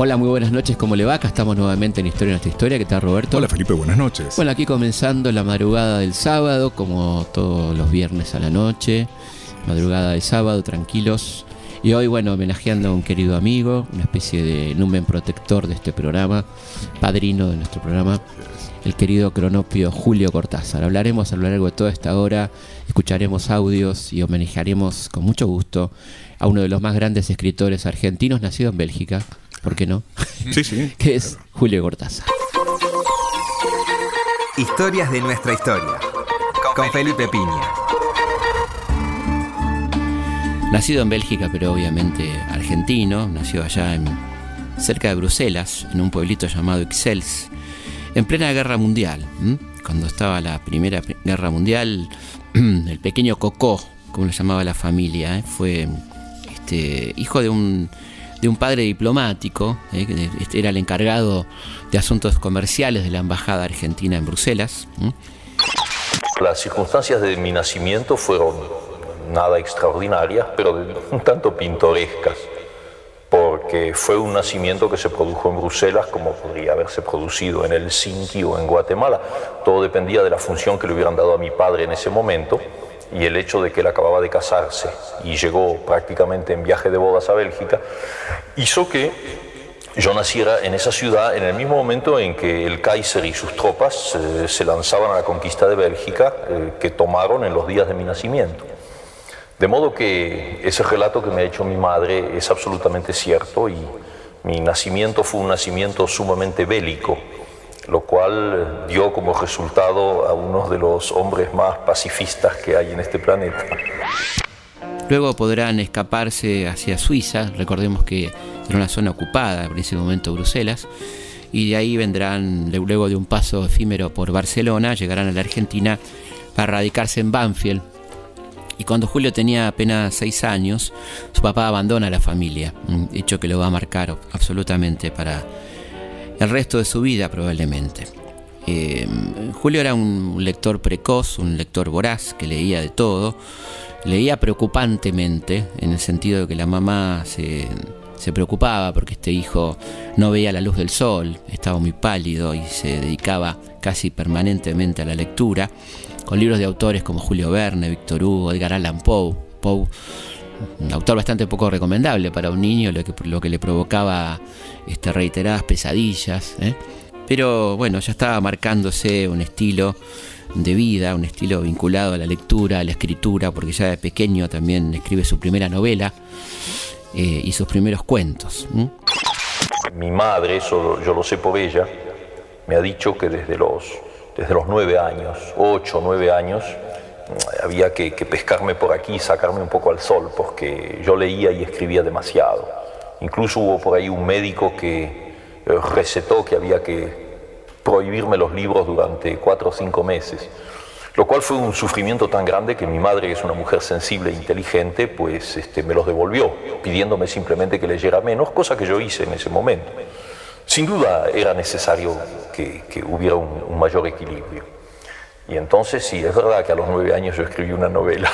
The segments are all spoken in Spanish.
Hola, muy buenas noches, ¿cómo le va? Acá estamos nuevamente en Historia nuestra historia. ¿Qué tal, Roberto? Hola, Felipe, buenas noches. Bueno, aquí comenzando la madrugada del sábado, como todos los viernes a la noche. Madrugada de sábado, tranquilos. Y hoy, bueno, homenajeando a un querido amigo, una especie de numen protector de este programa, padrino de nuestro programa, el querido cronopio Julio Cortázar. Hablaremos a lo largo de toda esta hora, escucharemos audios y homenajearemos con mucho gusto a uno de los más grandes escritores argentinos, nacido en Bélgica, ¿por qué no? Sí, sí. que es Julio Cortázar. Historias de nuestra historia. Con Felipe Piña. Nacido en Bélgica, pero obviamente argentino, nació allá en, cerca de Bruselas, en un pueblito llamado Ixelles, en plena guerra mundial. ¿m? Cuando estaba la primera Pri- guerra mundial, el pequeño Cocó, como le llamaba la familia, ¿eh? fue este, hijo de un, de un padre diplomático, ¿eh? que era el encargado de asuntos comerciales de la embajada argentina en Bruselas. Las circunstancias de mi nacimiento fueron nada extraordinarias, pero un tanto pintorescas, porque fue un nacimiento que se produjo en Bruselas como podría haberse producido en Helsinki o en Guatemala. Todo dependía de la función que le hubieran dado a mi padre en ese momento y el hecho de que él acababa de casarse y llegó prácticamente en viaje de bodas a Bélgica, hizo que yo naciera en esa ciudad en el mismo momento en que el Kaiser y sus tropas eh, se lanzaban a la conquista de Bélgica, eh, que tomaron en los días de mi nacimiento. De modo que ese relato que me ha hecho mi madre es absolutamente cierto y mi nacimiento fue un nacimiento sumamente bélico, lo cual dio como resultado a uno de los hombres más pacifistas que hay en este planeta. Luego podrán escaparse hacia Suiza, recordemos que era una zona ocupada en ese momento Bruselas, y de ahí vendrán, luego de un paso efímero por Barcelona, llegarán a la Argentina para radicarse en Banfield. Y cuando Julio tenía apenas seis años, su papá abandona la familia, hecho que lo va a marcar absolutamente para el resto de su vida probablemente. Eh, Julio era un lector precoz, un lector voraz, que leía de todo, leía preocupantemente, en el sentido de que la mamá se, preocupaba porque este hijo no veía la luz del sol, estaba muy pálido y se dedicaba casi permanentemente a la lectura, con libros de autores como Julio Verne, Víctor Hugo, Edgar Allan Poe un autor bastante poco recomendable para un niño, lo que, lo que le provocaba este, reiteradas pesadillas. ¿eh? Pero bueno, ya estaba marcándose un estilo de vida, un estilo vinculado a la lectura, a la escritura, porque ya de pequeño también escribe su primera novela eh, y sus primeros cuentos. Mi madre, eso yo lo sé por ella, me ha dicho que desde los, desde los nueve años, ocho, nueve años, había que, que pescarme por aquí sacarme un poco al sol, porque yo leía y escribía demasiado. Incluso hubo por ahí un médico que eh, recetó que había que prohibirme los libros durante cuatro o cinco meses. Lo cual fue un sufrimiento tan grande que mi madre, que es una mujer sensible e inteligente, pues este, me los devolvió, pidiéndome simplemente que leyera menos, cosa que yo hice en ese momento. Sin duda era necesario que, que hubiera un, un mayor equilibrio. Y entonces sí, es verdad que a los nueve años yo escribí una novela.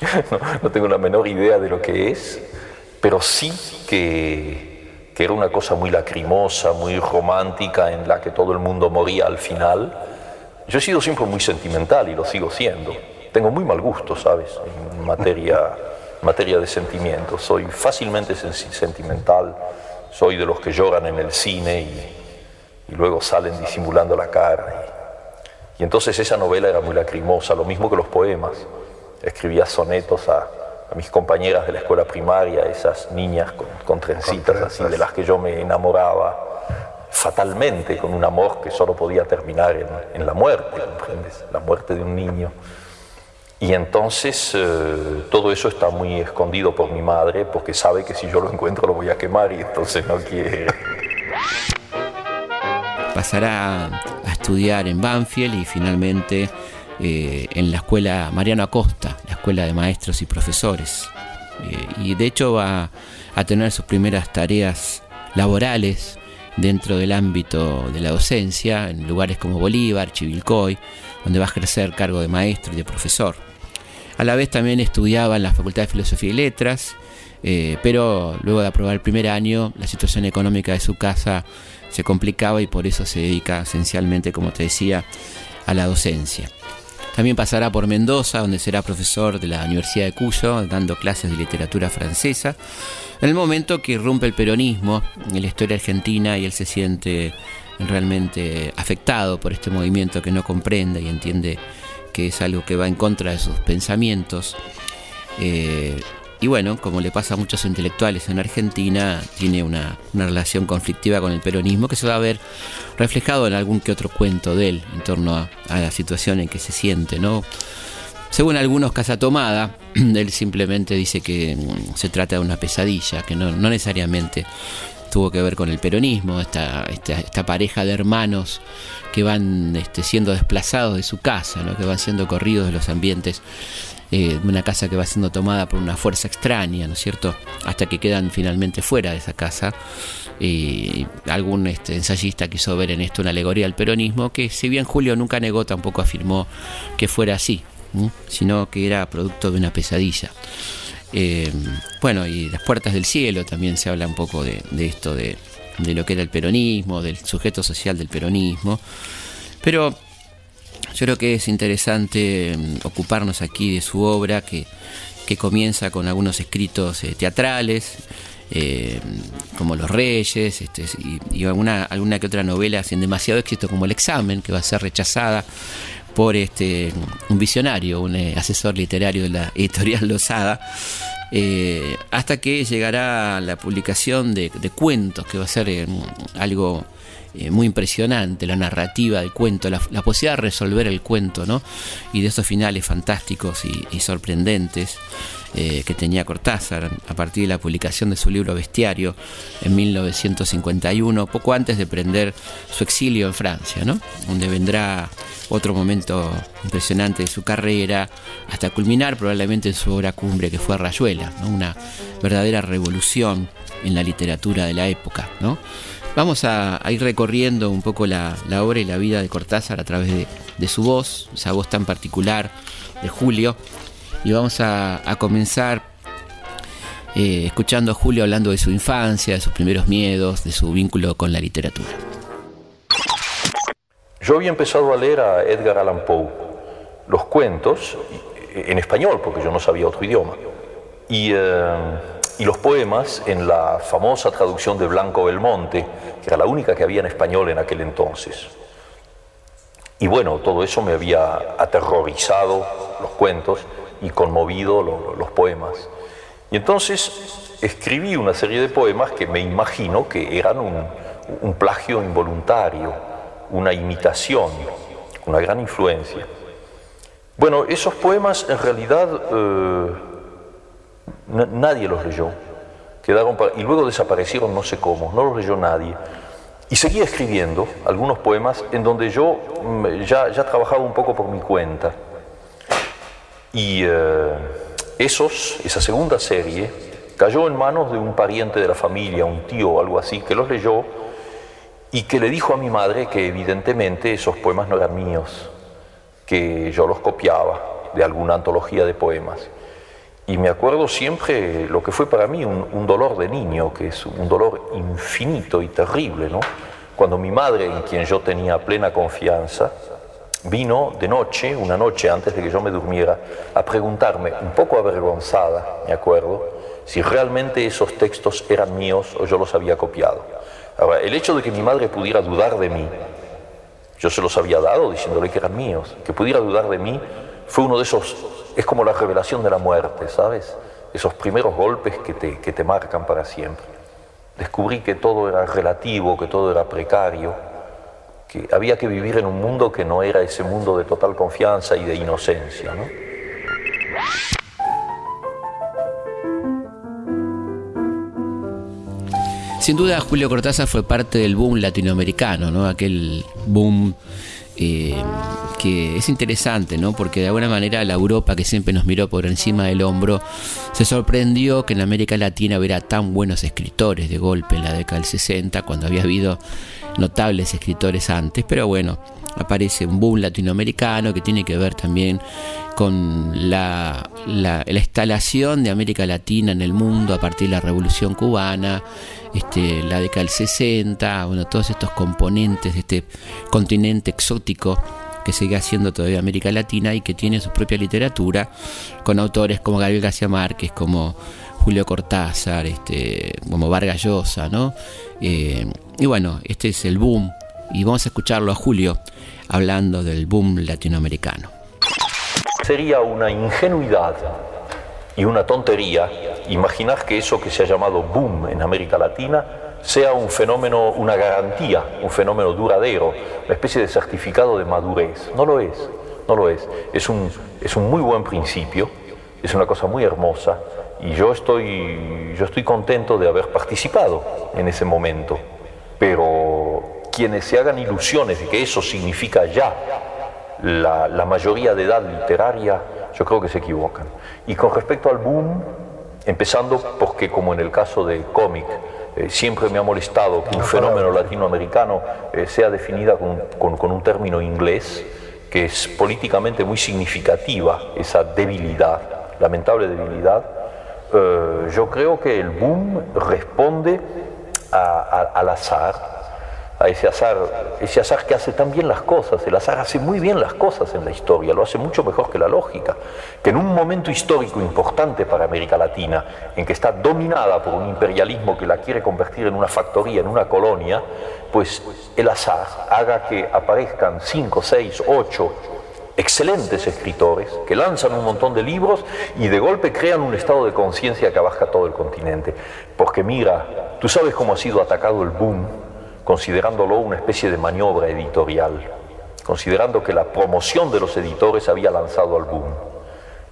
no, no tengo la menor idea de lo que es, pero sí que, que era una cosa muy lacrimosa, muy romántica, en la que todo el mundo moría al final. Yo he sido siempre muy sentimental y lo sigo siendo. Tengo muy mal gusto, ¿sabes? En materia, materia de sentimientos. Soy fácilmente sen- sentimental. Soy de los que lloran en el cine y, y luego salen disimulando la cara. Y, y entonces esa novela era muy lacrimosa, lo mismo que los poemas. Escribía sonetos a, a mis compañeras de la escuela primaria, esas niñas con, con trencitas así, de las que yo me enamoraba fatalmente, con un amor que solo podía terminar en, en la muerte, ¿comprendes? La muerte de un niño. Y entonces eh, todo eso está muy escondido por mi madre, porque sabe que si yo lo encuentro lo voy a quemar y entonces no quiere. pasará estudiar en Banfield y finalmente eh, en la escuela Mariano Acosta, la escuela de maestros y profesores. Eh, y de hecho va a tener sus primeras tareas laborales dentro del ámbito de la docencia, en lugares como Bolívar, Chivilcoy, donde va a ejercer cargo de maestro y de profesor. A la vez también estudiaba en la Facultad de Filosofía y Letras, eh, pero luego de aprobar el primer año, la situación económica de su casa se complicaba y por eso se dedica esencialmente, como te decía, a la docencia. También pasará por Mendoza, donde será profesor de la Universidad de Cuyo, dando clases de literatura francesa, en el momento que irrumpe el peronismo en la historia argentina y él se siente realmente afectado por este movimiento que no comprende y entiende que es algo que va en contra de sus pensamientos. Eh, y bueno, como le pasa a muchos intelectuales en Argentina, tiene una, relación conflictiva con el peronismo que se va a ver reflejado en algún que otro cuento de él en torno a, la situación en que se siente, ¿no? Según algunos, Casa Tomada, él simplemente dice que mm, se trata de una pesadilla, que no, necesariamente tuvo que ver con el peronismo, esta, esta, pareja de hermanos que van este, siendo desplazados de su casa, ¿no? que van siendo corridos de los ambientes eh, una casa que va siendo tomada por una fuerza extraña, ¿no es cierto? Hasta que quedan finalmente fuera de esa casa. Y algún este, ensayista quiso ver en esto una alegoría al peronismo, que si bien Julio nunca negó, tampoco afirmó que fuera así, sino que era producto de una pesadilla. Eh, bueno, y las puertas del cielo también se habla un poco de, esto, de, de lo que era el peronismo, del sujeto social del peronismo. Pero yo creo que es interesante mm, ocuparnos aquí de su obra que, comienza con algunos escritos eh, teatrales, eh, como Los Reyes, este, y, alguna, alguna que otra novela sin demasiado éxito como El Examen, que va a ser rechazada por este, un visionario, un eh, asesor literario de la editorial Losada, hasta que llegará la publicación de, de cuentos, que va a ser algo eh, muy impresionante, la narrativa del cuento, la, posibilidad de resolver el cuento, ¿no? Y de esos finales fantásticos y, sorprendentes eh, que tenía Cortázar a partir de la publicación de su libro Bestiario en 1951, poco antes de prender su exilio en Francia, ¿no? Donde vendrá otro momento impresionante de su carrera, hasta culminar probablemente en su obra cumbre que fue Rayuela, una verdadera revolución en la literatura de la época. ¿no? Vamos a, ir recorriendo un poco la, obra y la vida de Cortázar a través de, su voz, esa voz tan particular de Julio. Y vamos a, comenzar eh, escuchando a Julio hablando de su infancia, de sus primeros miedos, de su vínculo con la literatura. Yo había empezado a leer a Edgar Allan Poe, los cuentos, en español, porque yo no sabía otro idioma. Y. Eh, y los poemas en la famosa traducción de Blanco Belmonte, que era la única que había en español en aquel entonces. Y bueno, todo eso me había aterrorizado, los cuentos, y conmovido los poemas. Y entonces escribí una serie de poemas que me imagino que eran un, plagio involuntario, una imitación, una gran influencia. Bueno, esos poemas en realidad... Eh, nadie los leyó. Quedaron y luego desaparecieron no sé cómo, no los leyó nadie. Y seguía escribiendo algunos poemas en donde yo mm, ya, trabajaba un poco por mi cuenta. Y eh, esos, esa segunda serie cayó en manos de un pariente de la familia, un tío o algo así, que los leyó y que le dijo a mi madre que evidentemente esos poemas no eran míos, que yo los copiaba de alguna antología de poemas. Y me acuerdo siempre lo que fue para mí un, dolor de niño, que es un dolor infinito y terrible, ¿no? Cuando mi madre, en quien yo tenía plena confianza, vino de noche, una noche antes de que yo me durmiera, a preguntarme, un poco avergonzada, me acuerdo, si realmente esos textos eran míos o yo los había copiado. Ahora, el hecho de que mi madre pudiera dudar de mí, yo se los había dado diciéndole que eran míos, que pudiera dudar de mí, fue uno de esos es como la revelación de la muerte, ¿sabes? Esos primeros golpes que te, que te marcan para siempre. Descubrí que todo era relativo, que todo era precario, que había que vivir en un mundo que no era ese mundo de total confianza y de inocencia, ¿no? Sin duda, Julio Cortázar fue parte del boom latinoamericano, ¿no? Aquel boom eh, que es interesante, ¿no? Porque de alguna manera la Europa que siempre nos miró por encima del hombro se sorprendió que en América Latina hubiera tan buenos escritores de golpe en la década del 60, cuando había habido notables escritores antes, pero bueno, aparece un boom latinoamericano que tiene que ver también con la, la, instalación de América Latina en el mundo a partir de la Revolución Cubana, este, la década del 60, bueno, todos estos componentes de este continente exótico que sigue haciendo todavía América Latina y que tiene su propia literatura, con autores como Gabriel García Márquez, como Julio Cortázar, este, como Vargas Llosa, ¿no? Eh, y bueno, este es el boom y vamos a escucharlo a Julio hablando del boom latinoamericano. Sería una ingenuidad y una tontería imaginar que eso que se ha llamado boom en América Latina sea un fenómeno, una garantía, un fenómeno duradero, una especie de certificado de madurez. No lo es, no lo es. Es un, es un muy buen principio, es una cosa muy hermosa y yo estoy, yo estoy contento de haber participado en ese momento. Pero quienes se hagan ilusiones de que eso significa ya la, mayoría de edad literaria, yo creo que se equivocan. Y con respecto al boom, empezando porque como en el caso de cómic, eh, siempre me ha molestado que un fenómeno latinoamericano eh, sea definida con, un término inglés, que es políticamente muy significativa, esa debilidad, lamentable debilidad, eh, yo creo que el boom responde al azar, a ese azar, ese azar que hace tan bien las cosas. El azar hace muy bien las cosas en la historia, lo hace mucho mejor que la lógica. Que en un momento histórico importante para América Latina, en que está dominada por un imperialismo que la quiere convertir en una factoría, en una colonia, pues el azar haga que aparezcan cinco, seis, ocho excelentes escritores que lanzan un montón de libros y de golpe crean un estado de conciencia que abarca todo el continente. Porque mira, tú sabes cómo ha sido atacado el boom considerándolo una especie de maniobra editorial, considerando que la promoción de los editores había lanzado al boom.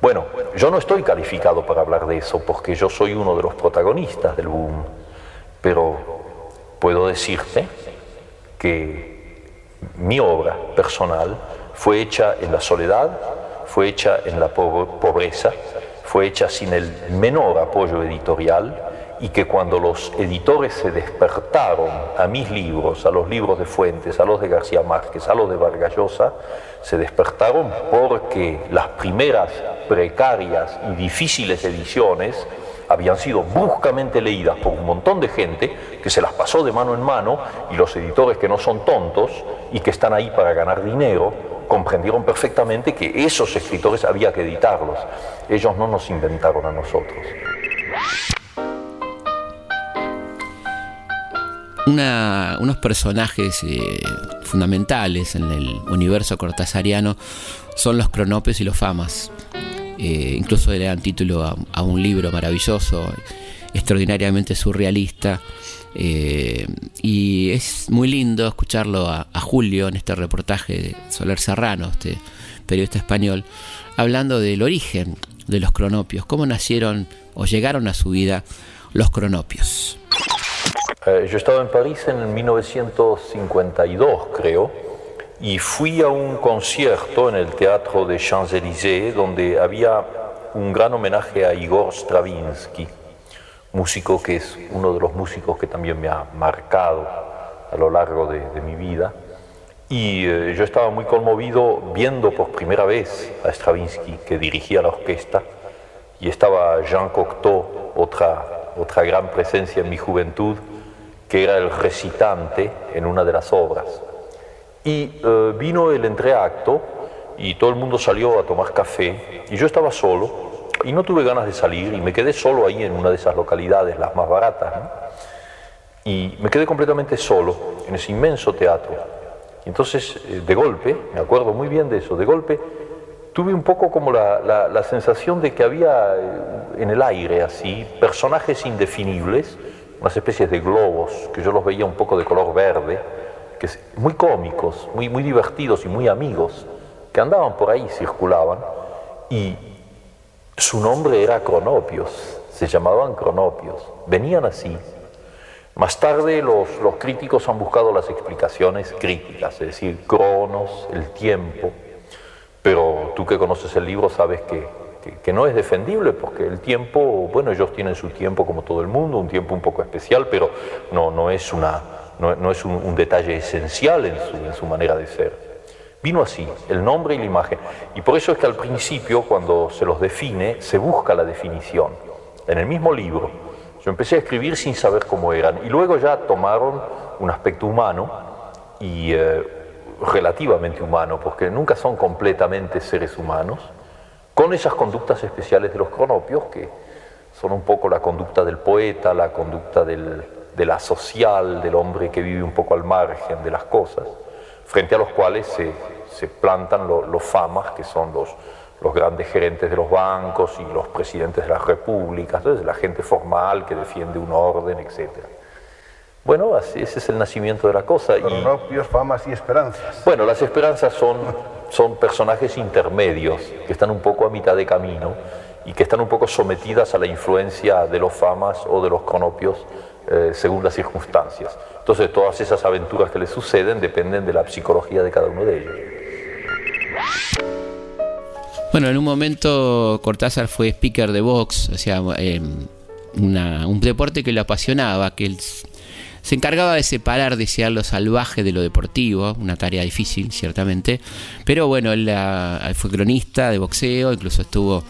Bueno, yo no estoy calificado para hablar de eso porque yo soy uno de los protagonistas del boom, pero puedo decirte que mi obra personal fue hecha en la soledad, fue hecha en la pobreza, fue hecha sin el menor apoyo editorial, y que cuando los editores se despertaron a mis libros, a los libros de Fuentes, a los de García Márquez, a los de Vargas Llosa, se despertaron porque las primeras precarias y difíciles ediciones habían sido bruscamente leídas por un montón de gente que se las pasó de mano en mano y los editores que no son tontos y que están ahí para ganar dinero comprendieron perfectamente que esos escritores había que editarlos. Ellos no nos inventaron a nosotros. Unos personajes eh, fundamentales en el universo cortasariano son los cronopios y los famas. Eh, incluso le dan título a, un libro maravilloso, extraordinariamente surrealista. Eh, y es muy lindo escucharlo a, Julio en este reportaje de Soler Serrano, este periodista español, hablando del origen de los cronopios, cómo nacieron o llegaron a su vida los cronopios. Eh, yo estaba en París en 1952, creo, y fui a un concierto en el Teatro de Champs-Élysées donde había un gran homenaje a Igor Stravinsky, músico que es uno de los músicos que también me ha marcado a lo largo de, mi vida. Y eh, yo estaba muy conmovido viendo por primera vez a Stravinsky, que dirigía la orquesta, y estaba Jean Cocteau, otra, otra gran presencia en mi juventud, que era el recitante en una de las obras. Y eh, vino el entreacto y todo el mundo salió a tomar café y yo estaba solo y no tuve ganas de salir y me quedé solo ahí en una de esas localidades, las más baratas. Y me quedé completamente solo en ese inmenso teatro. Entonces, eh, de golpe, me acuerdo muy bien de eso, de golpe tuve un poco como la, la sensación de que había eh, en el aire así personajes indefinibles unas especies de globos que yo los veía un poco de color verde, que muy cómicos, muy, muy divertidos y muy amigos, que andaban por ahí, circulaban, y su nombre era Cronopios, se llamaban Cronopios, venían así. Más tarde los, los críticos han buscado las explicaciones críticas, es decir, Cronos, el tiempo, pero tú que conoces el libro sabes que, que, no es defendible porque el tiempo, bueno, ellos tienen su tiempo como todo el mundo, un tiempo un poco especial, pero no, no es, una, no, no es un, detalle esencial en su, en su manera de ser. Vino así, el nombre y la imagen. Y por eso es que al principio, cuando se los define, se busca la definición. En el mismo libro, yo empecé a escribir sin saber cómo eran. Y luego ya tomaron un aspecto humano y eh, relativamente humano, porque nunca son completamente seres humanos, con esas conductas especiales de los cronopios, que son un poco la conducta del poeta, la conducta de la social, del hombre que vive un poco al margen de las cosas frente a los cuales se, se plantan los famas, que son los, los grandes gerentes de los bancos y los presidentes de las repúblicas, la gente formal que defiende un orden, etc. Bueno, así, ese es el nacimiento de la cosa. Propios, famas y esperanzas. Bueno, las esperanzas son, son personajes intermedios que están un poco a mitad de camino y que están un poco sometidas a la influencia de los famas o de los cronopios eh, según las circunstancias. Entonces todas esas aventuras que les suceden dependen de la psicología de cada uno de ellos. Bueno, en un momento Cortázar fue speaker de box, o sea, eh, un deporte que lo apasionaba, que él se encargaba de separar, desear lo salvaje de lo deportivo, una tarea difícil, ciertamente. Pero bueno, él fue cronista de boxeo, incluso estuvo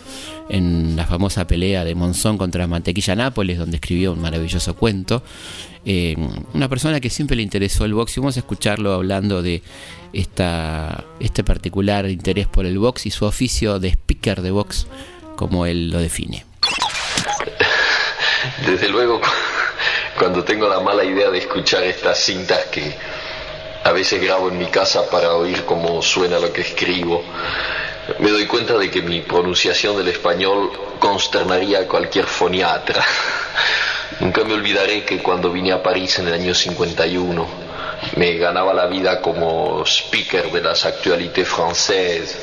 en la famosa pelea de Monzón contra Mantequilla Nápoles, donde escribió un maravilloso cuento. Eh, una persona que siempre le interesó el box y vamos a escucharlo hablando de este particular interés por el box y su oficio de speaker de box, como él lo define. Desde luego cuando tengo la mala idea de escuchar estas cintas que a veces grabo en mi casa para oír cómo suena lo que escribo, me doy cuenta de que mi pronunciación del español consternaría a cualquier foniatra. Nunca me olvidaré que cuando vine a París en el año 51, me ganaba la vida como speaker de las actualités françaises,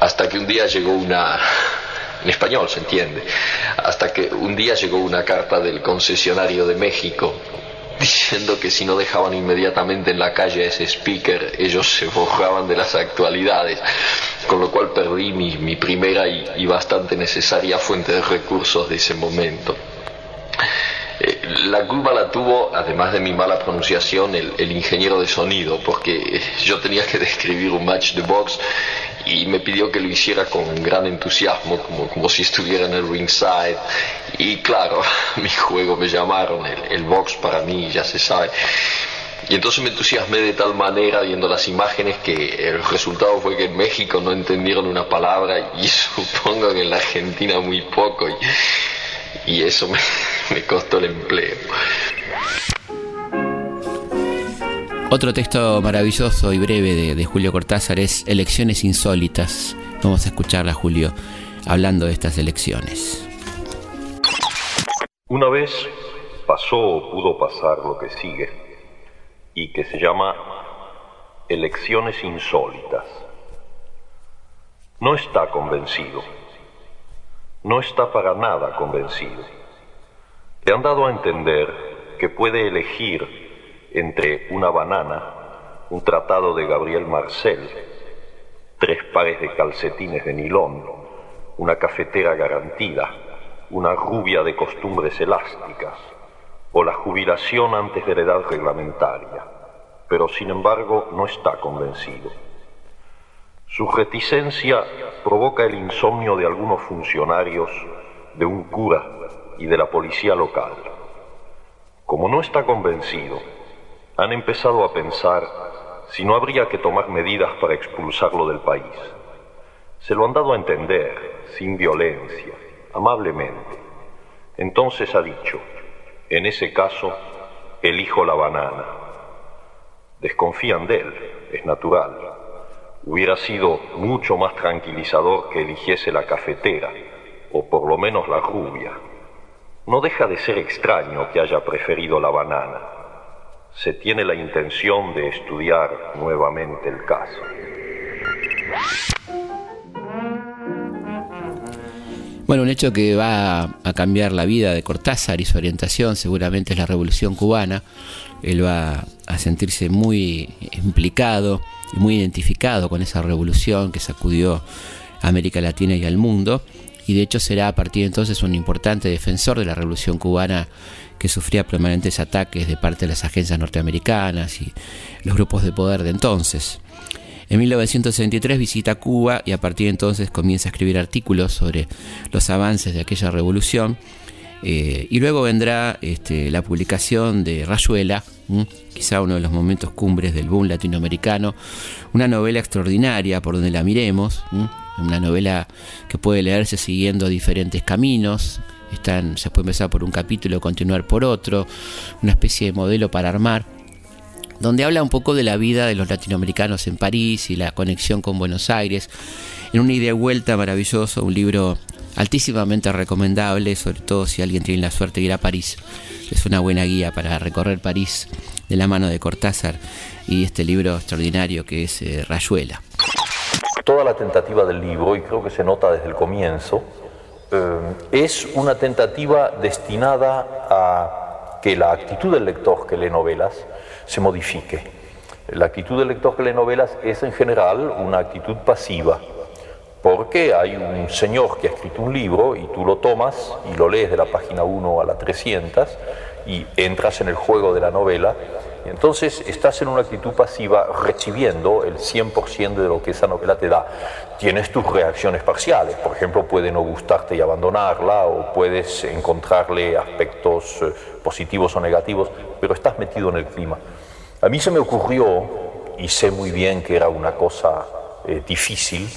hasta que un día llegó una en español se entiende, hasta que un día llegó una carta del concesionario de México diciendo que si no dejaban inmediatamente en la calle a ese speaker, ellos se borraban de las actualidades, con lo cual perdí mi, primera y, bastante necesaria fuente de recursos de ese momento. La culpa la tuvo, además de mi mala pronunciación, el, ingeniero de sonido, porque yo tenía que describir un match de box y me pidió que lo hiciera con gran entusiasmo, como, si estuviera en el ringside. Y claro, mi juego me llamaron, el, box para mí, ya se sabe. Y entonces me entusiasmé de tal manera viendo las imágenes que el resultado fue que en México no entendieron una palabra y supongo que en la Argentina muy poco y eso me, me costó el empleo. Otro texto maravilloso y breve de, Julio Cortázar es Elecciones Insólitas. Vamos a escucharla, Julio, hablando de estas elecciones. Una vez pasó o pudo pasar lo que sigue y que se llama elecciones insólitas. No está convencido, no está para nada convencido. Le han dado a entender que puede elegir entre una banana, un tratado de Gabriel Marcel, tres pares de calcetines de nilón, una cafetera garantida, una rubia de costumbres elásticas, o la jubilación antes de la edad reglamentaria, pero sin embargo no está convencido. Su reticencia provoca el insomnio de algunos funcionarios, de un cura y de la policía local. Como no está convencido, han empezado a pensar si no habría que tomar medidas para expulsarlo del país. Se lo han dado a entender, sin violencia, amablemente. Entonces ha dicho, en ese caso, elijo la banana. Desconfían de él, es natural. Hubiera sido mucho más tranquilizador que eligiese la cafetera, o por lo menos la rubia. No deja de ser extraño que haya preferido la banana se tiene la intención de estudiar nuevamente el caso. Bueno, un hecho que va a cambiar la vida de Cortázar y su orientación seguramente es la Revolución Cubana. Él va a sentirse muy implicado y muy identificado con esa revolución que sacudió a América Latina y al mundo. Y de hecho será a partir de entonces un importante defensor de la Revolución Cubana que sufría permanentes ataques de parte de las agencias norteamericanas y los grupos de poder de entonces. En 1963 visita Cuba y a partir de entonces comienza a escribir artículos sobre los avances de aquella revolución. Eh, y luego vendrá este, la publicación de Rayuela, quizá uno de los momentos cumbres del boom latinoamericano, una novela extraordinaria por donde la miremos, una novela que puede leerse siguiendo diferentes caminos, están, se puede empezar por un capítulo, continuar por otro, una especie de modelo para armar donde habla un poco de la vida de los latinoamericanos en París y la conexión con Buenos Aires, en una idea vuelta maravilloso, un libro altísimamente recomendable, sobre todo si alguien tiene la suerte de ir a París. Es una buena guía para recorrer París de la mano de Cortázar y este libro extraordinario que es eh, Rayuela. Toda la tentativa del libro, y creo que se nota desde el comienzo, eh, es una tentativa destinada a que la actitud del lector que lee novelas se modifique. La actitud del lector que lee novelas es en general una actitud pasiva, porque hay un señor que ha escrito un libro y tú lo tomas y lo lees de la página 1 a la 300 y entras en el juego de la novela entonces estás en una actitud pasiva recibiendo el 100% de lo que esa novela te da. Tienes tus reacciones parciales, por ejemplo, puede no gustarte y abandonarla o puedes encontrarle aspectos eh, positivos o negativos, pero estás metido en el clima. A mí se me ocurrió, y sé muy bien que era una cosa eh, difícil,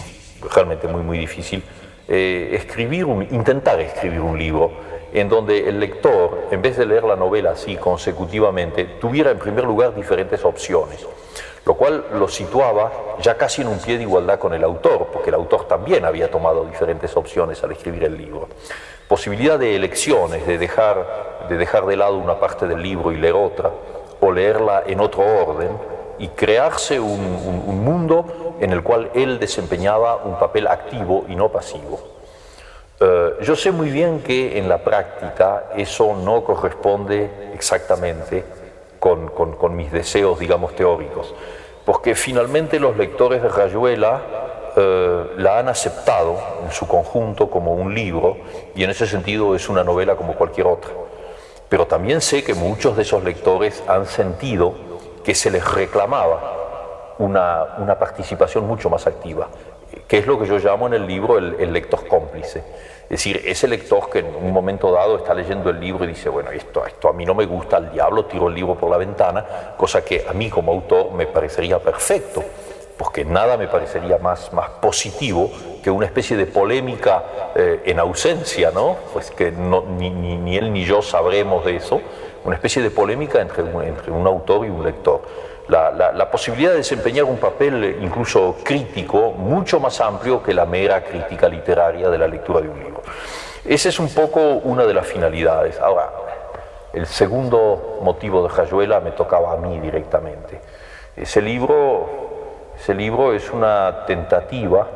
realmente muy, muy difícil, eh, escribir intentar escribir un libro en donde el lector, en vez de leer la novela así consecutivamente, tuviera en primer lugar diferentes opciones, lo cual lo situaba ya casi en un pie de igualdad con el autor, porque el autor también había tomado diferentes opciones al escribir el libro. Posibilidad de elecciones, de dejar de, dejar de lado una parte del libro y leer otra, o leerla en otro orden y crearse un, mundo en el cual él desempeñaba un papel activo y no pasivo. Eh, yo sé muy bien que en la práctica eso no corresponde exactamente con, mis deseos, digamos, teóricos, porque finalmente los lectores de Rayuela eh, la han aceptado en su conjunto como un libro y en ese sentido es una novela como cualquier otra. Pero también sé que muchos de esos lectores han sentido que se les reclamaba una, participación mucho más activa, que es lo que yo llamo en el libro el, lector cómplice. Es decir, ese lector que en un momento dado está leyendo el libro y dice, bueno, esto, esto a mí no me gusta, al diablo tiro el libro por la ventana, cosa que a mí como autor me parecería perfecto porque nada me parecería más, más positivo que una especie de polémica eh, en ausencia, ¿no? Pues que ni, él ni yo sabremos de eso, una especie de polémica entre un, entre un autor y un lector. La, posibilidad de desempeñar un papel incluso crítico mucho más amplio que la mera crítica literaria de la lectura de un libro. Esa es un poco una de las finalidades. Ahora, el segundo motivo de Rayuela me tocaba a mí directamente. Ese libro ese libro es una tentativa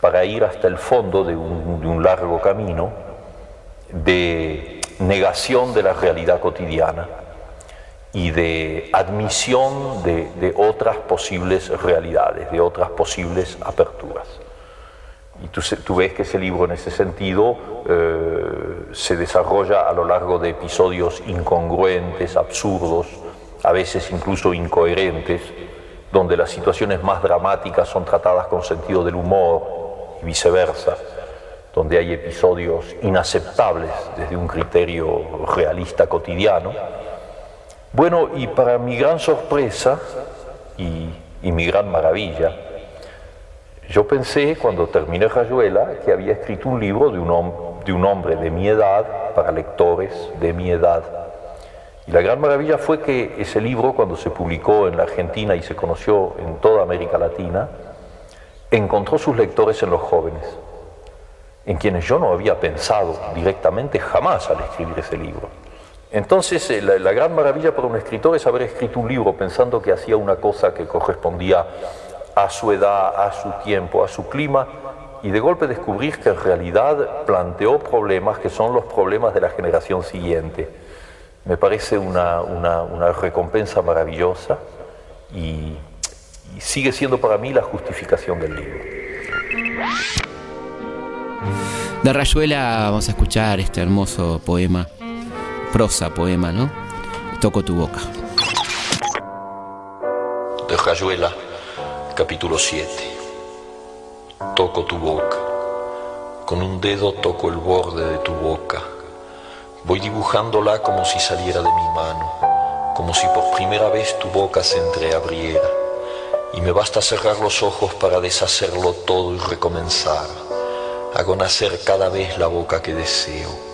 para ir hasta el fondo de un, largo camino de negación de la realidad cotidiana y de admisión de, otras posibles realidades, de otras posibles aperturas. Y tú, ves que ese libro en ese sentido eh, se desarrolla a lo largo de episodios incongruentes, absurdos, a veces incluso incoherentes, donde las situaciones más dramáticas son tratadas con sentido del humor y viceversa, donde hay episodios inaceptables desde un criterio realista cotidiano. Bueno, y para mi gran sorpresa y, mi gran maravilla, yo pensé cuando terminé Rayuela que había escrito un libro de un, de un hombre de mi edad, para lectores de mi edad, y la gran maravilla fue que ese libro, cuando se publicó en la Argentina y se conoció en toda América Latina, encontró sus lectores en los jóvenes, en quienes yo no había pensado directamente jamás al escribir ese libro. Entonces, eh, la, gran maravilla para un escritor es haber escrito un libro pensando que hacía una cosa que correspondía a su edad, a su tiempo, a su clima, y de golpe descubrir que en realidad planteó problemas que son los problemas de la generación siguiente. Me parece una, recompensa maravillosa y, y sigue siendo para mí la justificación del libro. De Rayuela vamos a escuchar este hermoso poema, prosa poema, ¿no? Toco tu boca. De Rayuela, capítulo 7. Toco tu boca. Con un dedo toco el borde de tu boca. Voy dibujándola como si saliera de mi mano, como si por primera vez tu boca se entreabriera. Y me basta cerrar los ojos para deshacerlo todo y recomenzar Hago nacer cada vez la boca que deseo,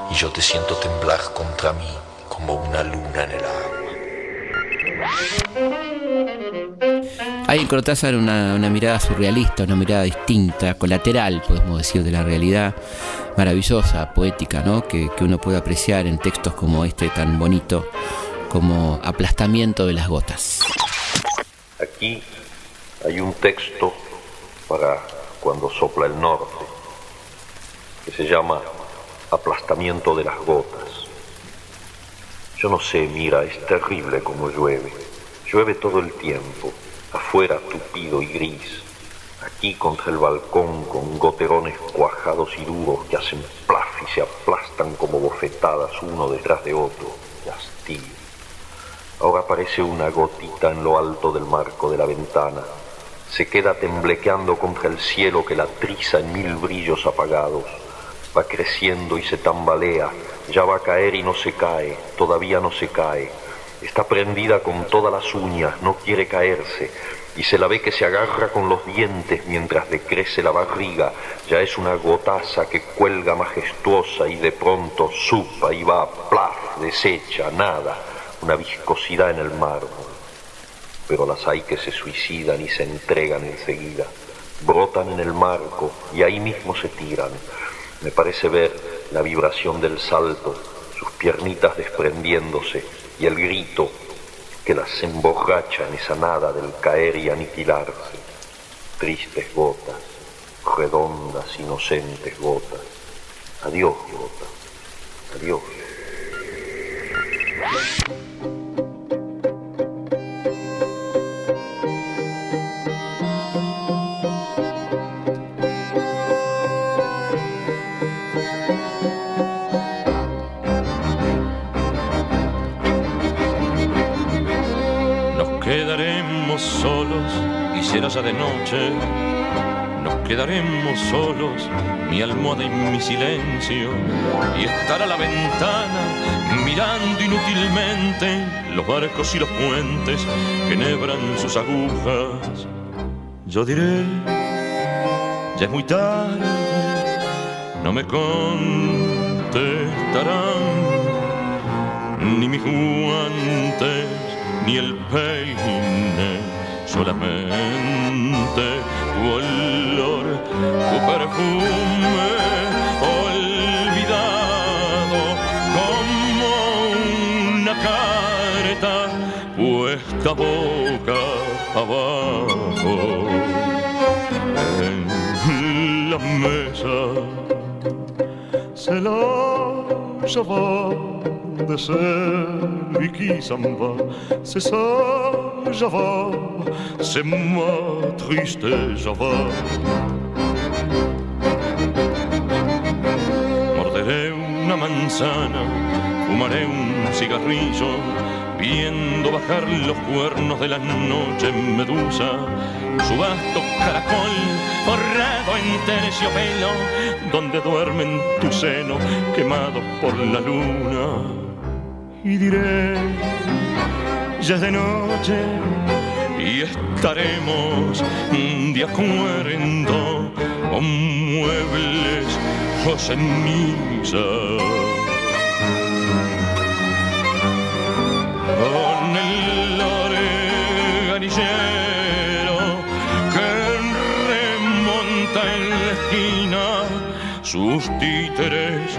y yo te siento temblar contra mí como una luna en el agua. Hay en Cortázar una, mirada surrealista, una mirada distinta, colateral, podemos decir, de la realidad, maravillosa, poética, ¿no? que, que uno puede apreciar en textos como este tan bonito, como aplastamiento de las gotas. Aquí hay un texto para cuando sopla el norte, que se llama aplastamiento de las gotas. Yo no sé, mira, es terrible como llueve. Llueve todo el tiempo, afuera tupido y gris, aquí contra el balcón con goterones cuajados y duros que hacen plaf y se aplastan como bofetadas uno detrás de otro. Hastío. Ahora aparece una gotita en lo alto del marco de la ventana. Se queda temblequeando contra el cielo que la triza en mil brillos apagados va creciendo y se tambalea, ya va a caer y no se cae, todavía no se cae. Está prendida con todas las uñas, no quiere caerse, y se la ve que se agarra con los dientes mientras decrece la barriga, ya es una gotaza que cuelga majestuosa y de pronto supa y va, plaf, desecha, nada, una viscosidad en el mármol. Pero las hay que se suicidan y se entregan enseguida, brotan en el marco y ahí mismo se tiran me parece ver la vibración del salto, sus piernitas desprendiéndose y el grito que las emborracha en esa nada del caer y aniquilarse. Tristes gotas, redondas, inocentes gotas. Adiós, gotas. Adiós. Será ya de noche, nos quedaremos solos, mi almohada y mi silencio, y estará la ventana mirando inútilmente los barcos y los puentes que nebran sus agujas. Yo diré, ya es muy tarde, no me contestarán ni mis guantes ni el peine solamente tu olor, tu perfume olvidado como una carta puesta boca abajo en la mesa. Se la lleva de ser Vicky Zamba, se sabe va c'est ma triste va morderé una manzana fumaré un cigarrillo viendo bajar los cuernos de la noche medusa, su vasto caracol forrado en terciopelo, donde duerme en tu seno quemado por la luna. Y diré, ya es de noche y estaremos de acuerdo con muebles o cenizas con el organillero que remonta en la esquina sus títeres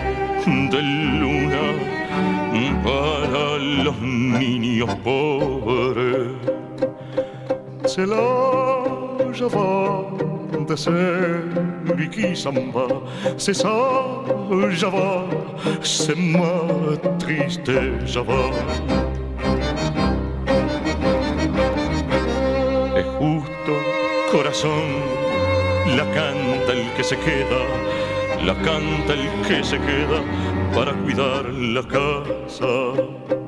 de luna para los niños pobres. Se la lleva de ser Samba, c'est ça, Java, c'est ma triste Java. justo corazón, la canta el que se queda, la canta el que se queda para cuidar la casa.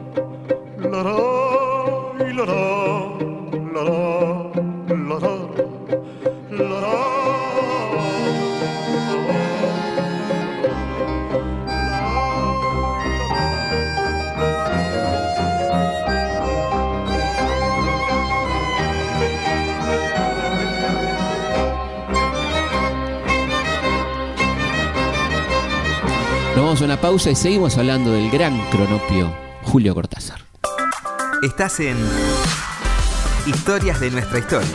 Pausa y seguimos hablando del gran cronopio Julio Cortázar. Estás en Historias de nuestra historia,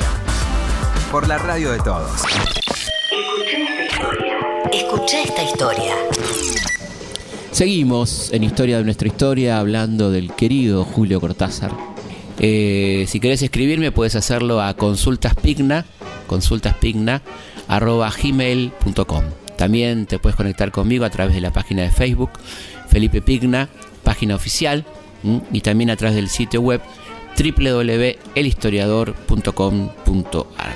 por la radio de todos. Escucha esta historia. Seguimos en Historia de nuestra historia hablando del querido Julio Cortázar. Eh, si querés escribirme puedes hacerlo a consultaspigna, consultaspigna, arroba gmail.com. También te puedes conectar conmigo a través de la página de Facebook, Felipe Pigna, página oficial, y también a través del sitio web www.elhistoriador.com.ar.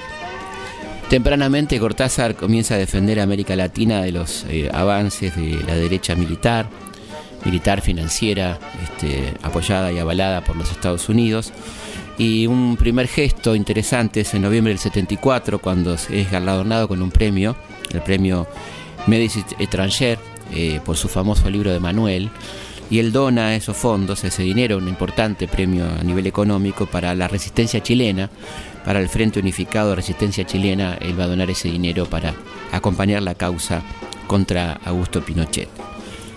Tempranamente Cortázar comienza a defender América Latina de los eh, avances de la derecha militar, militar financiera, este, apoyada y avalada por los Estados Unidos. Y un primer gesto interesante es en noviembre del 74, cuando es galardonado con un premio, el premio Médicis Étranger, eh, por su famoso libro de Manuel, y él dona esos fondos, ese dinero, un importante premio a nivel económico para la resistencia chilena, para el Frente Unificado de Resistencia Chilena, él va a donar ese dinero para acompañar la causa contra Augusto Pinochet.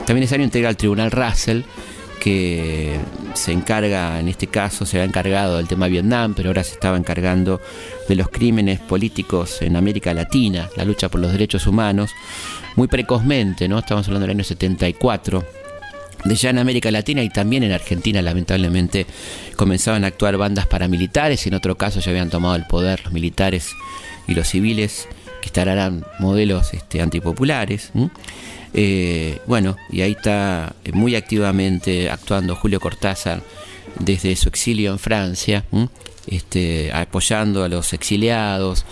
También ese año integra al Tribunal Russell, que se encarga, en este caso se ha encargado del tema Vietnam, pero ahora se estaba encargando de los crímenes políticos en América Latina, la lucha por los derechos humanos, muy precozmente, ¿no? Estamos hablando del año 74. De ya en América Latina y también en Argentina, lamentablemente, comenzaban a actuar bandas paramilitares y en otro caso ya habían tomado el poder los militares y los civiles, que estarán modelos este, antipopulares. Eh, bueno, y ahí está muy activamente actuando Julio Cortázar desde su exilio en Francia, este, apoyando a los exiliados,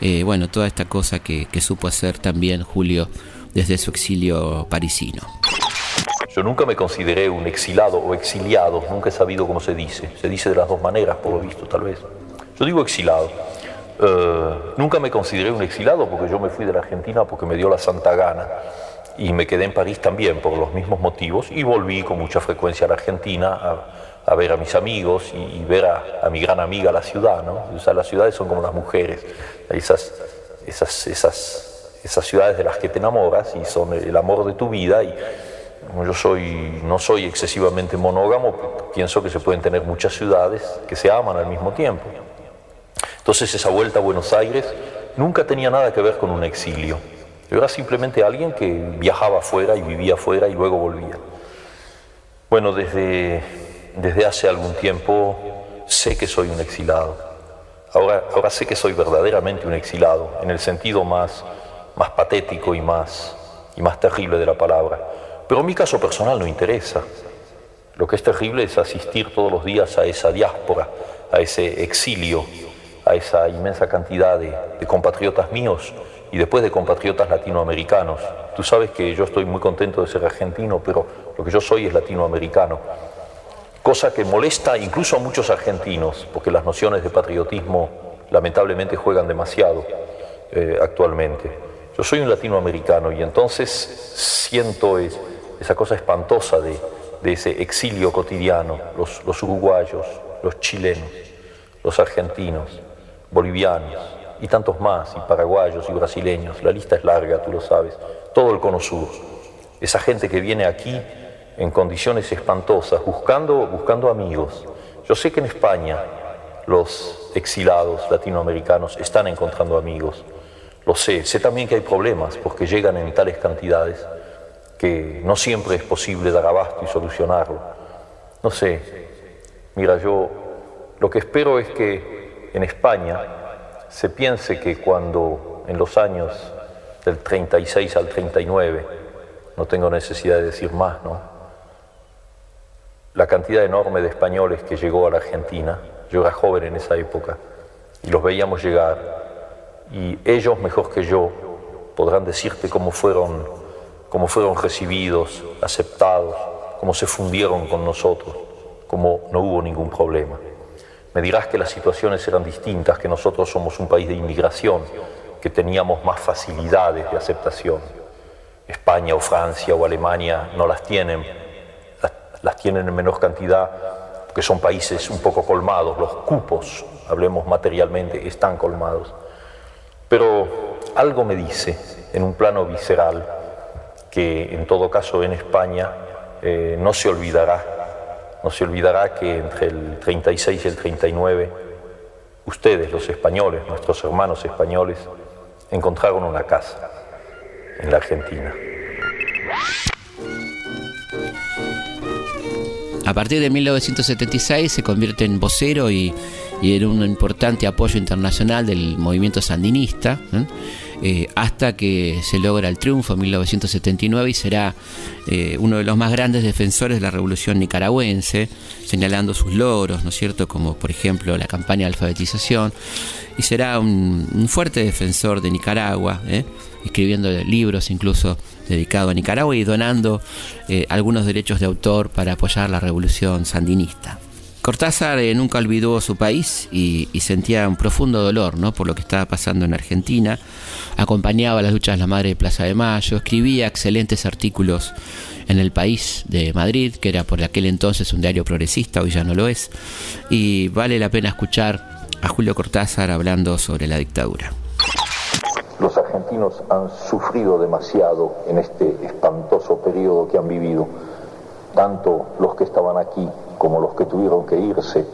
eh, bueno, toda esta cosa que, supo hacer también Julio desde su exilio parisino. Yo nunca me consideré un exilado o exiliado, nunca he sabido cómo se dice. Se dice de las dos maneras, por lo visto, tal vez. Yo digo exilado. Eh, nunca me consideré un exilado porque yo me fui de la Argentina porque me dio la santa gana y me quedé en París también por los mismos motivos y volví con mucha frecuencia a la Argentina a, ver a mis amigos y, ver a, mi gran amiga la ciudad, ¿no? O sea, las ciudades son como las mujeres, esas, esas, esas, esas ciudades de las que te enamoras y son el amor de tu vida y yo soy, no soy excesivamente monógamo, pienso que se pueden tener muchas ciudades que se aman al mismo tiempo. Entonces esa vuelta a Buenos Aires nunca tenía nada que ver con un exilio. Yo era simplemente alguien que viajaba afuera y vivía afuera y luego volvía. Bueno, desde, desde hace algún tiempo sé que soy un exilado. Ahora, ahora sé que soy verdaderamente un exilado, en el sentido más, más patético y más, y más terrible de la palabra. Pero mi caso personal no interesa. Lo que es terrible es asistir todos los días a esa diáspora, a ese exilio, a esa inmensa cantidad de, de compatriotas míos y después de compatriotas latinoamericanos. Tú sabes que yo estoy muy contento de ser argentino, pero lo que yo soy es latinoamericano. Cosa que molesta incluso a muchos argentinos, porque las nociones de patriotismo lamentablemente juegan demasiado eh, actualmente. Yo soy un latinoamericano y entonces siento es, esa cosa espantosa de, de ese exilio cotidiano, los, los uruguayos, los chilenos, los argentinos, bolivianos y tantos más, y paraguayos y brasileños, la lista es larga, tú lo sabes, todo el cono. Esa gente que viene aquí en condiciones espantosas, buscando, buscando amigos. Yo sé que en España los exilados latinoamericanos están encontrando amigos, lo sé, sé también que hay problemas porque llegan en tales cantidades que no siempre es posible dar abasto y solucionarlo. No sé, mira, yo lo que espero es que en España se piense que cuando en los años del 36 al 39, no tengo necesidad de decir más, ¿no? La cantidad enorme de españoles que llegó a la Argentina, yo era joven en esa época, y los veíamos llegar, y ellos mejor que yo podrán decirte cómo fueron, cómo fueron recibidos, aceptados, cómo se fundieron con nosotros, cómo no hubo ningún problema. Me dirás que las situaciones eran distintas, que nosotros somos un país de inmigración, que teníamos más facilidades de aceptación. España o Francia o Alemania no las tienen, las, tienen en menor cantidad, porque son países un poco colmados, los cupos, hablemos materialmente, están colmados. Pero algo me dice, en un plano visceral, que en todo caso en España eh, no se olvidará no se olvidará que entre el 36 y el 39, ustedes, los españoles, nuestros hermanos españoles, encontraron una casa en la Argentina. A partir de 1976 se convierte en vocero y, y en un importante apoyo internacional del movimiento sandinista. ¿eh? Eh, hasta que se logra el triunfo en 1979 y será eh, uno de los más grandes defensores de la revolución nicaragüense, señalando sus logros, ¿no es cierto?, como por ejemplo la campaña de alfabetización, y será un, un fuerte defensor de Nicaragua, ¿eh? escribiendo libros incluso dedicados a Nicaragua y donando algunos derechos de autor para apoyar la revolución sandinista. Cortázar eh, nunca olvidó su país y, sentía un profundo dolor ¿no? por lo que estaba pasando en Argentina. Acompañaba las luchas de la Madre de Plaza de Mayo, escribía excelentes artículos en El País de Madrid, que era por aquel entonces un diario progresista, hoy ya no lo es. Y vale la pena escuchar a Julio Cortázar hablando sobre la dictadura. Los argentinos han sufrido demasiado en este espantoso periodo que han vivido, tanto los que estaban aquí como los que tuvieron que irse,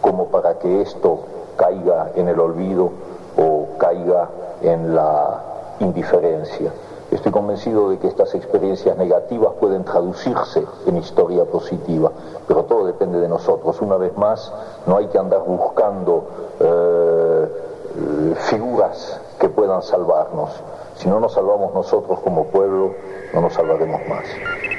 como para que esto caiga en el olvido o caiga en la indiferencia. Estoy convencido de que estas experiencias negativas pueden traducirse en historia positiva, pero todo depende de nosotros. Una vez más, no hay que andar buscando eh, figuras que puedan salvarnos. Si no nos salvamos nosotros como pueblo, no nos salvaremos más.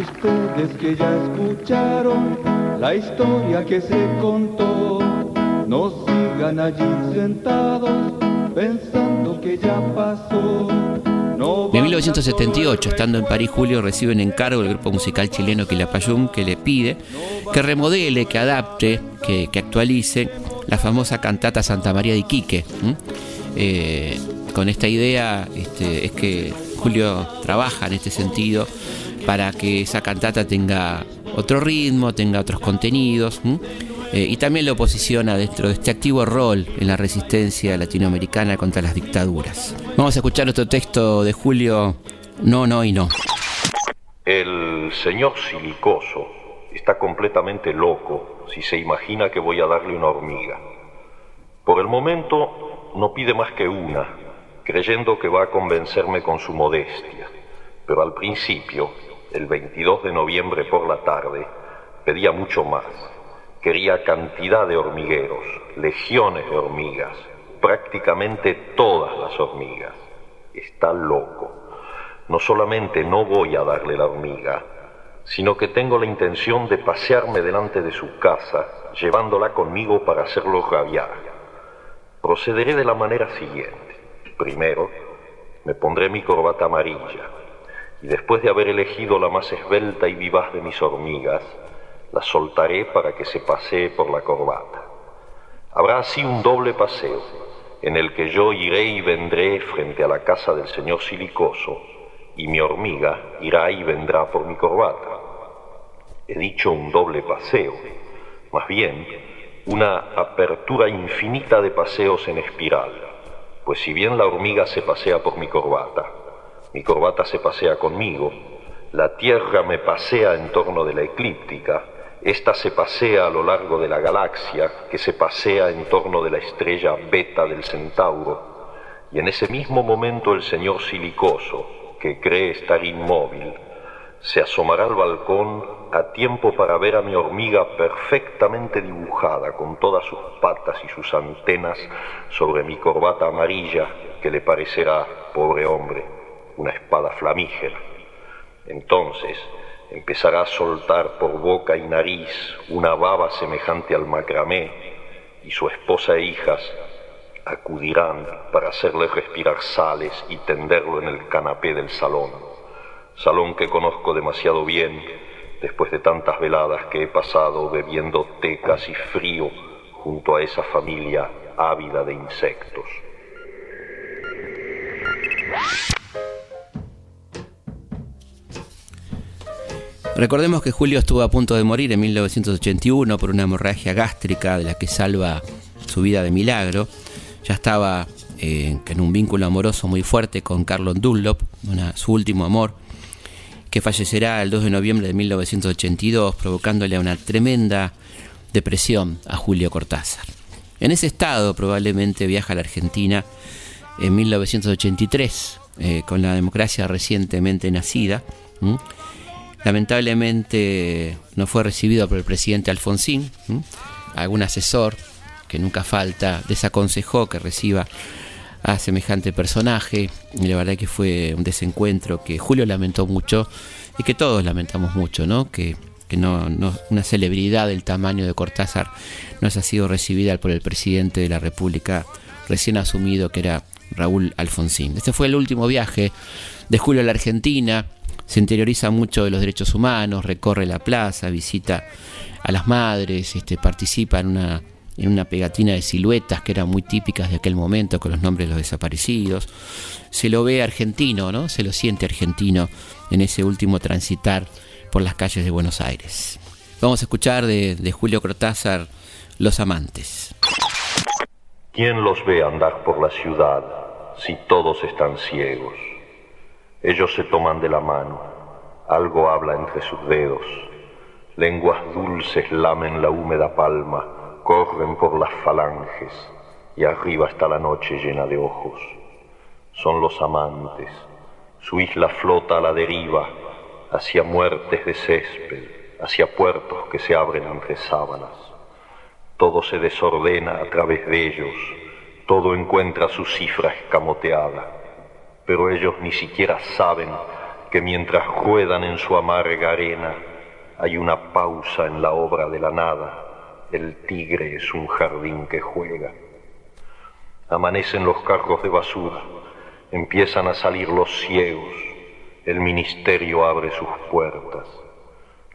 Ustedes que ya escucharon la historia que se contó, no sigan allí sentados pensando que ya pasó. No En 1978, estando en París, Julio recibe un encargo del grupo musical chileno Quilapayún que le pide que remodele, que adapte, que, que actualice la famosa cantata Santa María de Iquique. Eh, con esta idea este, es que Julio trabaja en este sentido para que esa cantata tenga otro ritmo, tenga otros contenidos eh, y también lo posiciona dentro de este activo rol en la resistencia latinoamericana contra las dictaduras. Vamos a escuchar otro texto de Julio, No, no y no. El señor Silicoso está completamente loco si se imagina que voy a darle una hormiga. Por el momento no pide más que una, creyendo que va a convencerme con su modestia, pero al principio, el 22 de noviembre por la tarde, pedía mucho más. Quería cantidad de hormigueros, legiones de hormigas, prácticamente todas las hormigas. Está loco. No solamente no voy a darle la hormiga, sino que tengo la intención de pasearme delante de su casa, llevándola conmigo para hacerlo rabiar. Procederé de la manera siguiente. Primero, me pondré mi corbata amarilla, y después de haber elegido la más esbelta y vivaz de mis hormigas, la soltaré para que se pasee por la corbata. Habrá así un doble paseo, en el que yo iré y vendré frente a la casa del señor Silicoso, y mi hormiga irá y vendrá por mi corbata. He dicho un doble paseo, más bien una apertura infinita de paseos en espiral, pues si bien la hormiga se pasea por mi corbata, mi corbata se pasea conmigo, la Tierra me pasea en torno de la eclíptica, esta se pasea a lo largo de la galaxia, que se pasea en torno de la estrella beta del Centauro, y en ese mismo momento el señor Silicoso, que cree estar inmóvil, se asomará al balcón a tiempo para ver a mi hormiga perfectamente dibujada con todas sus patas y sus antenas sobre mi corbata amarilla que le parecerá, pobre hombre, una espada flamígera. Entonces empezará a soltar por boca y nariz una baba semejante al macramé y su esposa e hijas acudirán para hacerle respirar sales y tenderlo en el canapé del salón, salón que conozco demasiado bien después de tantas veladas que he pasado bebiendo tecas y frío junto a esa familia ávida de insectos. Recordemos que Julio estuvo a punto de morir en 1981 por una hemorragia gástrica de la que salva su vida de milagro. Ya estaba eh, en un vínculo amoroso muy fuerte con Carlon Dunlop, su último amor, que fallecerá el 2 de noviembre de 1982, provocándole una tremenda depresión a Julio Cortázar. En ese estado probablemente viaja a la Argentina en 1983, eh, con la democracia recientemente nacida. Lamentablemente no fue recibido por el presidente Alfonsín. Algún asesor, que nunca falta, desaconsejó que reciba a semejante personaje. Y la verdad que fue un desencuentro que Julio lamentó mucho y que todos lamentamos mucho, ¿no? Que, no, una celebridad del tamaño de Cortázar no ha sido recibida por el presidente de la República recién asumido, que era Raúl Alfonsín. Este fue el último viaje de Julio a la Argentina se interioriza mucho de los derechos humanos, recorre la plaza, visita a las madres, este, participa en una, en una pegatina de siluetas que eran muy típicas de aquel momento con los nombres de los desaparecidos. Se lo ve argentino, ¿no? Se lo siente argentino en ese último transitar por las calles de Buenos Aires. Vamos a escuchar de, de Julio Cortázar Los Amantes. ¿Quién los ve andar por la ciudad si todos están ciegos? Ellos se toman de la mano, algo habla entre sus dedos, lenguas dulces lamen la húmeda palma, corren por las falanges y arriba está la noche llena de ojos. Son los amantes, su isla flota a la deriva, hacia muertes de césped, hacia puertos que se abren entre sábanas. Todo se desordena a través de ellos, todo encuentra su cifra escamoteada pero ellos ni siquiera saben que mientras ruedan en su amarga arena hay una pausa en la obra de la nada. El tigre es un jardín que juega. Amanecen los carros de basura, empiezan a salir los ciegos, el ministerio abre sus puertas.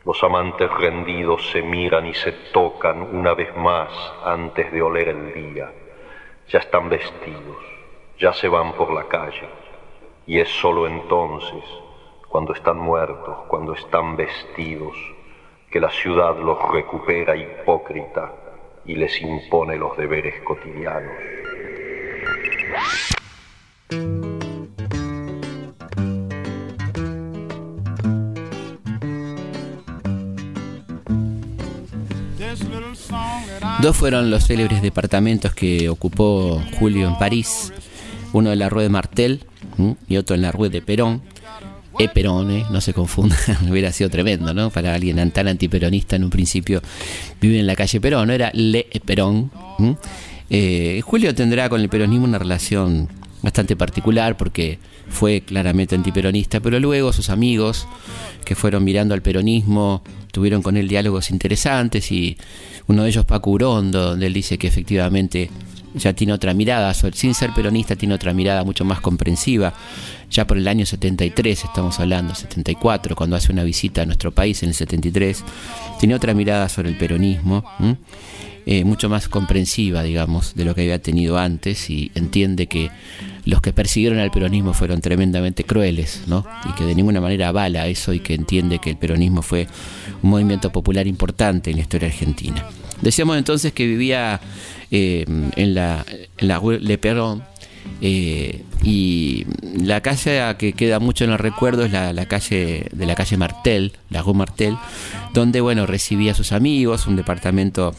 Los amantes rendidos se miran y se tocan una vez más antes de oler el día. Ya están vestidos, ya se van por la calle y es sólo entonces, cuando están muertos, cuando están vestidos, que la ciudad los recupera hipócrita y les impone los deberes cotidianos. Dos fueron los célebres departamentos que ocupó Julio en París uno en la Rue de Martel y otro en la Rue de Perón. E no se confunda, hubiera sido tremendo, ¿no? Para alguien tan antiperonista en un principio vive en la calle Perón, no era Le Perón. Eh, Julio tendrá con el peronismo una relación bastante particular porque fue claramente antiperonista, pero luego sus amigos que fueron mirando al peronismo tuvieron con él diálogos interesantes y uno de ellos Paco Urondo, donde él dice que efectivamente ya tiene otra mirada, sin ser peronista tiene otra mirada mucho más comprensiva. Ya por el año 73 estamos hablando, 74, cuando hace una visita a nuestro país en el 73, tiene otra mirada sobre el peronismo, eh, mucho más comprensiva, digamos, de lo que había tenido antes y entiende que los que persiguieron al peronismo fueron tremendamente crueles, ¿no? Y que de ninguna manera avala eso y que entiende que el peronismo fue un movimiento popular importante en la historia argentina. Decíamos entonces que vivía eh, en, la, en la Le Perron. Eh, y la calle que queda mucho en el recuerdo es la, calle de la calle Martel, la Rue Martel, donde bueno recibía a sus amigos, un departamento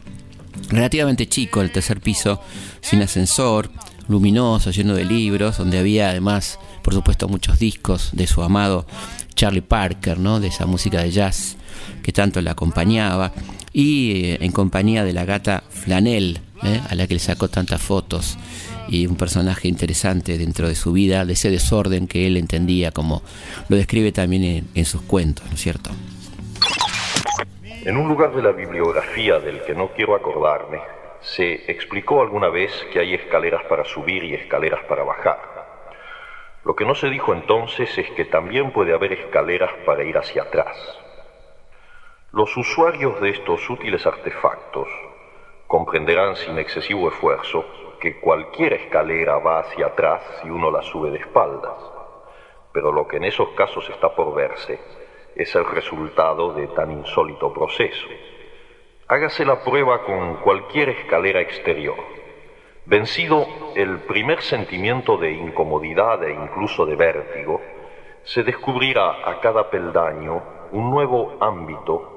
relativamente chico, el tercer piso, sin ascensor, luminoso, lleno de libros, donde había además, por supuesto, muchos discos de su amado Charlie Parker, ¿no? de esa música de jazz que tanto le acompañaba, y eh, en compañía de la gata Flanel, ¿eh? a la que le sacó tantas fotos y un personaje interesante dentro de su vida, de ese desorden que él entendía, como lo describe también en, sus cuentos, ¿no es cierto? En un lugar de la bibliografía del que no quiero acordarme, se explicó alguna vez que hay escaleras para subir y escaleras para bajar. Lo que no se dijo entonces es que también puede haber escaleras para ir hacia atrás. Los usuarios de estos útiles artefactos comprenderán sin excesivo esfuerzo que cualquier escalera va hacia atrás si uno la sube de espaldas, pero lo que en esos casos está por verse es el resultado de tan insólito proceso. Hágase la prueba con cualquier escalera exterior. Vencido el primer sentimiento de incomodidad e incluso de vértigo, se descubrirá a cada peldaño un nuevo ámbito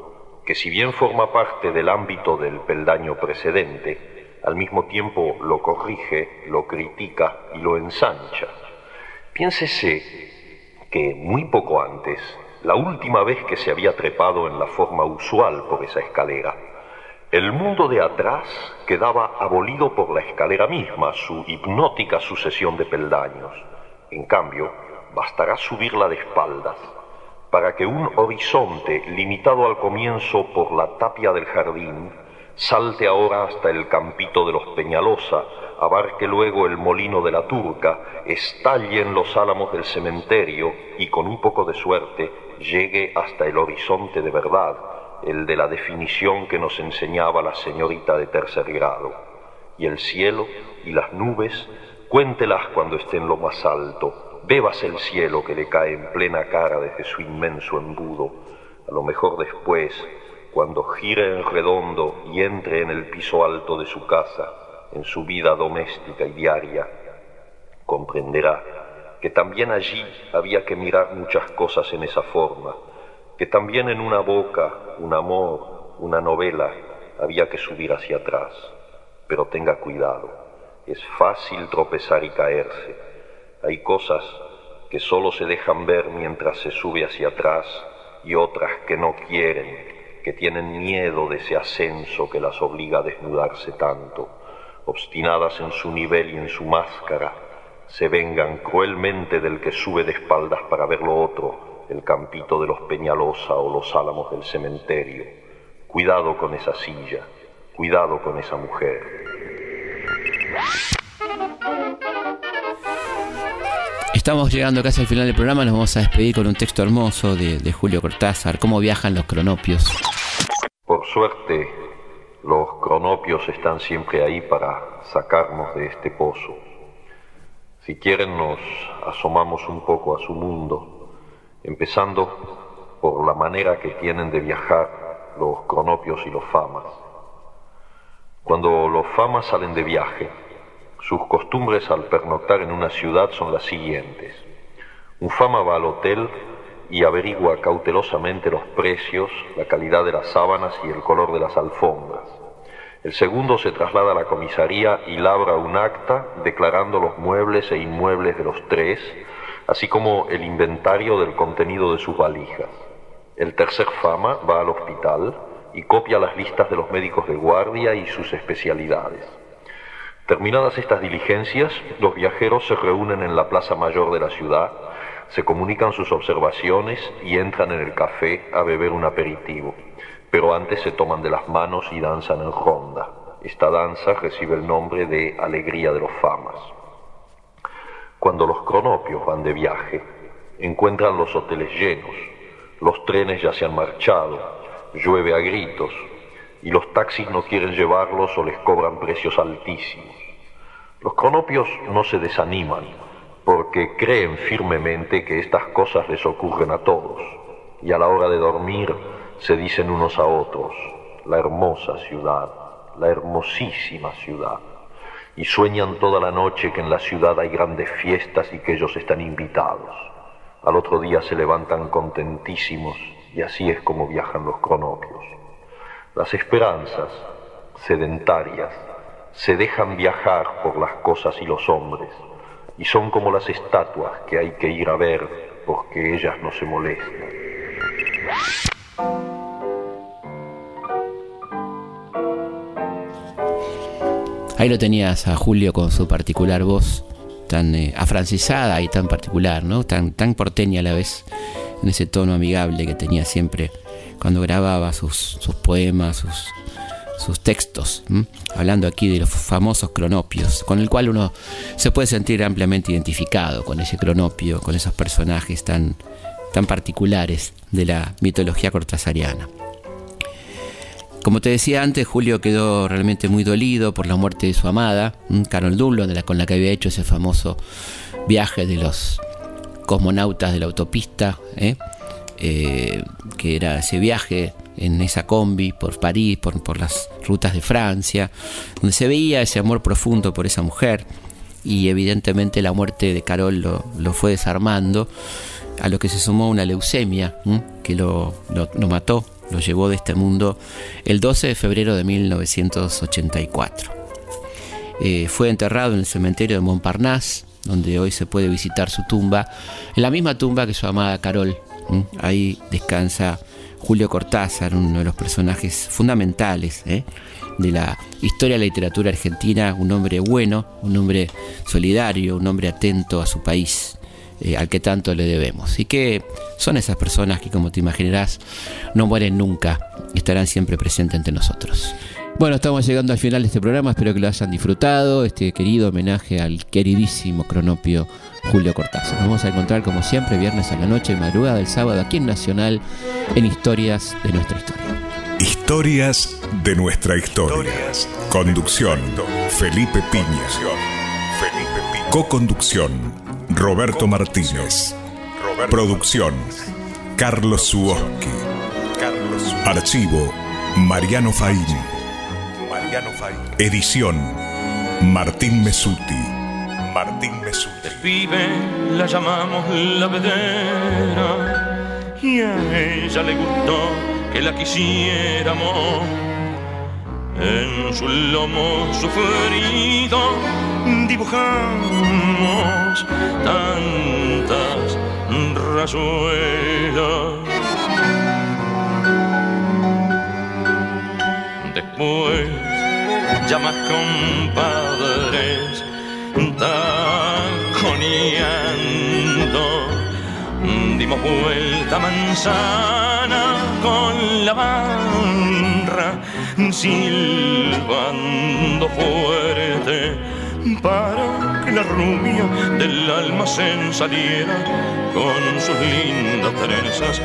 que si bien forma parte del ámbito del peldaño precedente, al mismo tiempo lo corrige, lo critica y lo ensancha. Piénsese que muy poco antes, la última vez que se había trepado en la forma usual por esa escalera, el mundo de atrás quedaba abolido por la escalera misma, su hipnótica sucesión de peldaños. En cambio, bastará subirla de espaldas para que un horizonte limitado al comienzo por la tapia del jardín salte ahora hasta el campito de los Peñalosa, abarque luego el molino de la Turca, estalle en los álamos del cementerio y con un poco de suerte llegue hasta el horizonte de verdad, el de la definición que nos enseñaba la señorita de tercer grado. Y el cielo y las nubes, cuéntelas cuando estén lo más alto, Bebas el cielo que le cae en plena cara desde su inmenso embudo, a lo mejor después, cuando gire en redondo y entre en el piso alto de su casa, en su vida doméstica y diaria, comprenderá que también allí había que mirar muchas cosas en esa forma, que también en una boca, un amor, una novela, había que subir hacia atrás. Pero tenga cuidado, es fácil tropezar y caerse hay cosas que solo se dejan ver mientras se sube hacia atrás y otras que no quieren, que tienen miedo de ese ascenso que las obliga a desnudarse tanto, obstinadas en su nivel y en su máscara, se vengan cruelmente del que sube de espaldas para ver lo otro, el campito de los Peñalosa o los álamos del cementerio. Cuidado con esa silla, cuidado con esa mujer. Estamos llegando casi al final del programa, nos vamos a despedir con un texto hermoso de, Julio Cortázar, cómo viajan los cronopios. Por suerte, los cronopios están siempre ahí para sacarnos de este pozo. Si quieren nos asomamos un poco a su mundo, empezando por la manera que tienen de viajar los cronopios y los famas. Cuando los famas salen de viaje, sus costumbres al pernoctar en una ciudad son las siguientes. Un fama va al hotel y averigua cautelosamente los precios, la calidad de las sábanas y el color de las alfombras. El segundo se traslada a la comisaría y labra un acta declarando los muebles e inmuebles de los tres, así como el inventario del contenido de sus valijas. El tercer fama va al hospital y copia las listas de los médicos de guardia y sus especialidades. Terminadas estas diligencias, los viajeros se reúnen en la plaza mayor de la ciudad, se comunican sus observaciones y entran en el café a beber un aperitivo pero antes se toman de las manos y danzan en ronda. Esta danza recibe el nombre de Alegría de los Famas. Cuando los cronopios van de viaje, encuentran los hoteles llenos, los trenes ya se han marchado, llueve a gritos, y los taxis no quieren llevarlos o les cobran precios altísimos. Los cronopios no se desaniman, porque creen firmemente que estas cosas les ocurren a todos, y a la hora de dormir se dicen unos a otros, la hermosa ciudad, la hermosísima ciudad, y sueñan toda la noche que en la ciudad hay grandes fiestas y que ellos están invitados. Al otro día se levantan contentísimos y así es como viajan los cronopios. Las esperanzas, sedentarias, se dejan viajar por las cosas y los hombres, y son como las estatuas que hay que ir a ver porque ellas no se molestan. Ahí lo tenías a Julio con su particular voz, tan eh, afrancisada y tan particular, ¿no? Tan, tan porteña a la vez, en ese tono amigable que tenía siempre cuando grababa sus, poemas, sus, sus textos, hablando aquí de los famosos cronopios, con el cual uno se puede sentir ampliamente identificado con ese cronopio, con esos personajes tan, tan particulares de la mitología cortasariana. Como te decía antes, Julio quedó realmente muy dolido por la muerte de su amada, Carol Dullo, con la que había hecho ese famoso viaje de los cosmonautas de la autopista, ¿eh? Eh, que era ese viaje en esa combi por París, por, las rutas de Francia, donde se veía ese amor profundo por esa mujer y evidentemente la muerte de Carol lo, fue desarmando, a lo que se sumó una leucemia que lo mató lo llevó de este mundo el 12 de febrero de 1984. Eh, fue enterrado en el cementerio de Montparnasse, donde hoy se puede visitar su tumba, en la misma tumba que su amada Carol. Ahí descansa Julio Cortázar, uno de los personajes fundamentales ¿eh? de la historia de la literatura argentina, un hombre bueno, un hombre solidario, un hombre atento a su país. Eh, al que tanto le debemos. Y que son esas personas que, como te imaginarás, no mueren nunca, estarán siempre presentes entre nosotros. Bueno, estamos llegando al final de este programa, espero que lo hayan disfrutado, este querido homenaje al queridísimo cronopio Julio Cortázar. Nos vamos a encontrar como siempre viernes a la noche y madrugada del sábado aquí en Nacional en Historias de nuestra historia. Historias de nuestra historia. Conducción Felipe Piña. Co-conducción Roberto Martínez. Producción Carlos Suoski. Archivo Mariano Faín. Edición Martín Mesuti. Martín Mesuti. El pibe la llamamos la vedera y a ella le gustó que la quisiéramos en su lomo sufrido dibujamos tantas rasuelas. Después, ya más compadres, taconeando, dimos vuelta manzana con la barra silbando fuerte para que la rubia del almacén saliera con sus lindas trenzas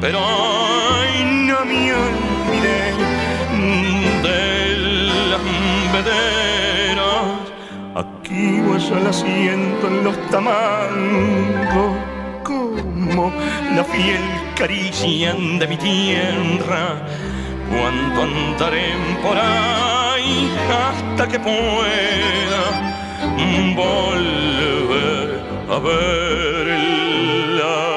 pero no me olvidé de la vedera. Aquí voy al asiento en los tamangos, como la fiel caricia de mi tierra. Cuánto andaré por ahí hasta que pueda volver haber illa